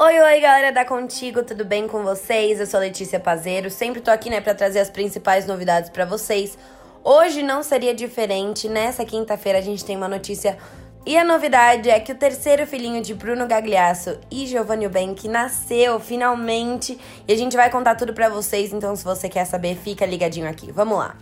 Oi, oi, galera da Contigo, tudo bem com vocês? Eu sou Letícia Pazeiro, sempre tô aqui, né, para trazer as principais novidades para vocês. Hoje não seria diferente, nessa quinta-feira a gente tem uma notícia e a novidade é que o terceiro filhinho de Bruno Gagliasso e Giovanni Bank nasceu finalmente e a gente vai contar tudo para vocês, então se você quer saber, fica ligadinho aqui. Vamos lá.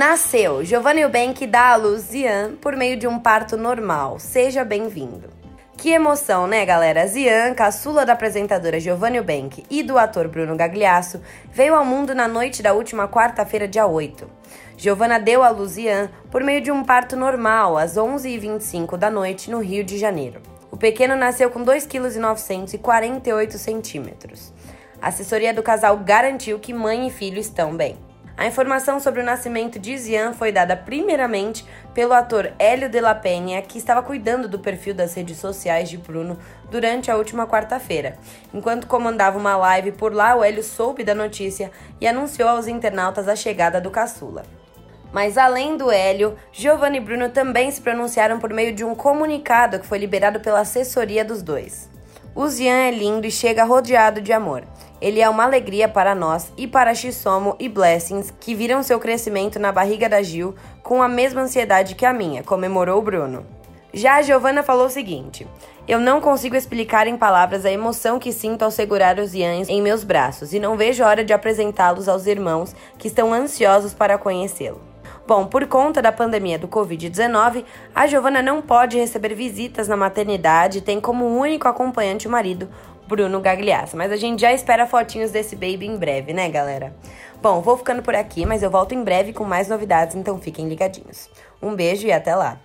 Nasceu Giovanni Eubank dá à luz Zian por meio de um parto normal. Seja bem-vindo. Que emoção, né, galera? Zian, caçula da apresentadora Giovanni Eubank e do ator Bruno Gagliasso, veio ao mundo na noite da última quarta-feira, dia 8. Giovanna deu à luz Zian por meio de um parto normal, às 11h25 da noite, no Rio de Janeiro. O pequeno nasceu com 2,948 kg. A assessoria do casal garantiu que mãe e filho estão bem. A informação sobre o nascimento de Zian foi dada primeiramente pelo ator Hélio de la Penha, que estava cuidando do perfil das redes sociais de Bruno durante a última quarta-feira. Enquanto comandava uma live por lá, o Hélio soube da notícia e anunciou aos internautas a chegada do caçula. Mas além do Hélio, Giovanni e Bruno também se pronunciaram por meio de um comunicado que foi liberado pela assessoria dos dois. O Zian é lindo e chega rodeado de amor. Ele é uma alegria para nós e para Xisomo e Blessings, que viram seu crescimento na barriga da Gil com a mesma ansiedade que a minha, comemorou Bruno. Já a Giovanna falou o seguinte: Eu não consigo explicar em palavras a emoção que sinto ao segurar os Ians em meus braços e não vejo a hora de apresentá-los aos irmãos que estão ansiosos para conhecê-lo. Bom, por conta da pandemia do Covid-19, a Giovana não pode receber visitas na maternidade e tem como único acompanhante o marido, Bruno Gagliasso. Mas a gente já espera fotinhos desse baby em breve, né, galera? Bom, vou ficando por aqui, mas eu volto em breve com mais novidades, então fiquem ligadinhos. Um beijo e até lá!